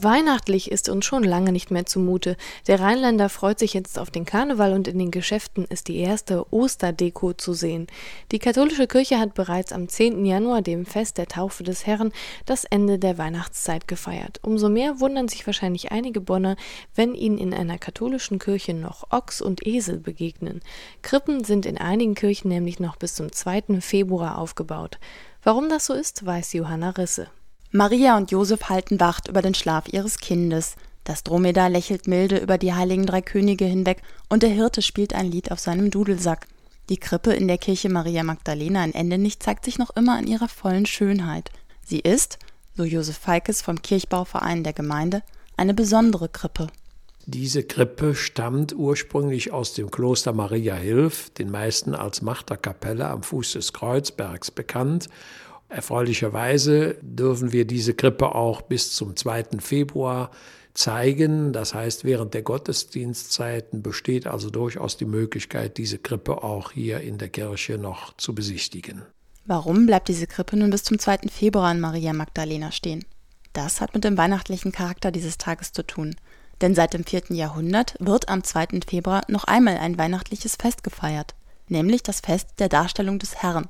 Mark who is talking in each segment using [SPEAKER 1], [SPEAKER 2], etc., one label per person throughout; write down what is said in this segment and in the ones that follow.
[SPEAKER 1] Weihnachtlich ist uns schon lange nicht mehr zumute. Der Rheinländer freut sich jetzt auf den Karneval und in den Geschäften ist die erste Osterdeko zu sehen. Die katholische Kirche hat bereits am 10. Januar, dem Fest der Taufe des Herrn, das Ende der Weihnachtszeit gefeiert. Umso mehr wundern sich wahrscheinlich einige Bonner, wenn ihnen in einer katholischen Kirche noch Ochs und Esel begegnen. Krippen sind in einigen Kirchen nämlich noch bis zum 2. Februar aufgebaut. Warum das so ist, weiß Johanna Risse.
[SPEAKER 2] Maria und Josef halten Wacht über den Schlaf ihres Kindes. Das Dromedar lächelt milde über die heiligen drei Könige hinweg und der Hirte spielt ein Lied auf seinem Dudelsack. Die Krippe in der Kirche Maria Magdalena in Endenich zeigt sich noch immer in ihrer vollen Schönheit. Sie ist, so Josef Feikes vom Kirchbauverein der Gemeinde, eine besondere Krippe.
[SPEAKER 3] Diese Krippe stammt ursprünglich aus dem Kloster Maria Hilf, den meisten als Marterkapelle am Fuß des Kreuzbergs bekannt Erfreulicherweise dürfen wir diese Krippe auch bis zum 2. Februar zeigen. Das heißt, während der Gottesdienstzeiten besteht also durchaus die Möglichkeit, diese Krippe auch hier in der Kirche noch zu besichtigen.
[SPEAKER 2] Warum bleibt diese Krippe nun bis zum 2. Februar in Maria Magdalena stehen? Das hat mit dem weihnachtlichen Charakter dieses Tages zu tun. Denn seit dem 4. Jahrhundert wird am 2. Februar noch einmal ein weihnachtliches Fest gefeiert, nämlich das Fest der Darstellung des Herrn,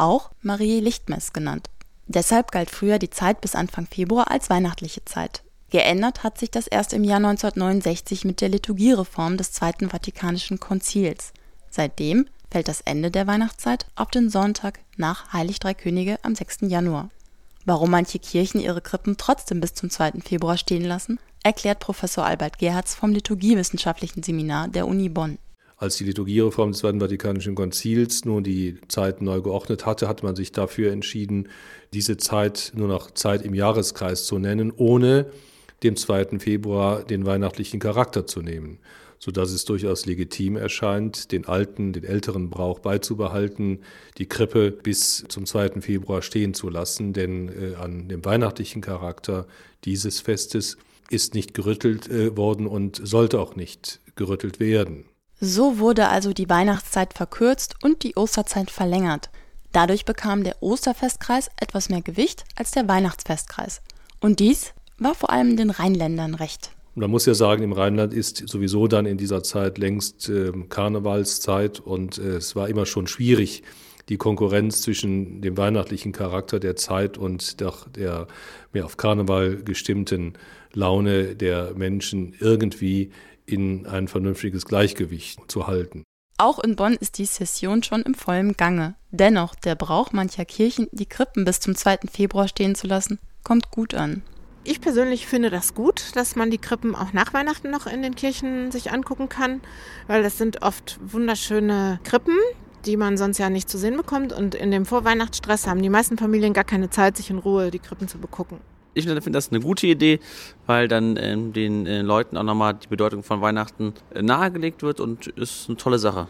[SPEAKER 2] auch Marie Lichtmess genannt. Deshalb galt früher die Zeit bis Anfang Februar als weihnachtliche Zeit. Geändert hat sich das erst im Jahr 1969 mit der Liturgiereform des Zweiten Vatikanischen Konzils. Seitdem fällt das Ende der Weihnachtszeit auf den Sonntag nach Heilig Drei Könige am 6. Januar. Warum manche Kirchen ihre Krippen trotzdem bis zum 2. Februar stehen lassen, erklärt Professor Albert Gerhards vom Liturgiewissenschaftlichen Seminar der Uni Bonn.
[SPEAKER 4] Als die Liturgiereform des Zweiten Vatikanischen Konzils nun die Zeit neu geordnet hatte, hatte man sich dafür entschieden, diese Zeit nur noch Zeit im Jahreskreis zu nennen, ohne dem 2. Februar den weihnachtlichen Charakter zu nehmen, sodass es durchaus legitim erscheint, den alten, den älteren Brauch beizubehalten, die Krippe bis zum 2. Februar stehen zu lassen, denn äh, an dem weihnachtlichen Charakter dieses Festes ist nicht gerüttelt äh, worden und sollte auch nicht gerüttelt werden.
[SPEAKER 2] So wurde also die Weihnachtszeit verkürzt und die Osterzeit verlängert. Dadurch bekam der Osterfestkreis etwas mehr Gewicht als der Weihnachtsfestkreis. Und dies war vor allem den Rheinländern recht.
[SPEAKER 4] Man muss ja sagen, im Rheinland ist sowieso dann in dieser Zeit längst äh, Karnevalszeit und äh, es war immer schon schwierig, die Konkurrenz zwischen dem weihnachtlichen Charakter der Zeit und der, der mehr auf Karneval gestimmten Laune der Menschen irgendwie in ein vernünftiges Gleichgewicht zu halten.
[SPEAKER 2] Auch in Bonn ist die Session schon im vollen Gange. Dennoch, der Brauch mancher Kirchen, die Krippen bis zum 2. Februar stehen zu lassen, kommt gut an.
[SPEAKER 5] Ich persönlich finde das gut, dass man die Krippen auch nach Weihnachten noch in den Kirchen sich angucken kann, weil das sind oft wunderschöne Krippen, die man sonst ja nicht zu sehen bekommt. Und in dem Vorweihnachtsstress haben die meisten Familien gar keine Zeit, sich in Ruhe die Krippen zu begucken
[SPEAKER 6] ich finde das eine gute Idee, weil dann äh, den äh, Leuten auch nochmal die Bedeutung von Weihnachten äh, nahegelegt wird und ist eine tolle Sache.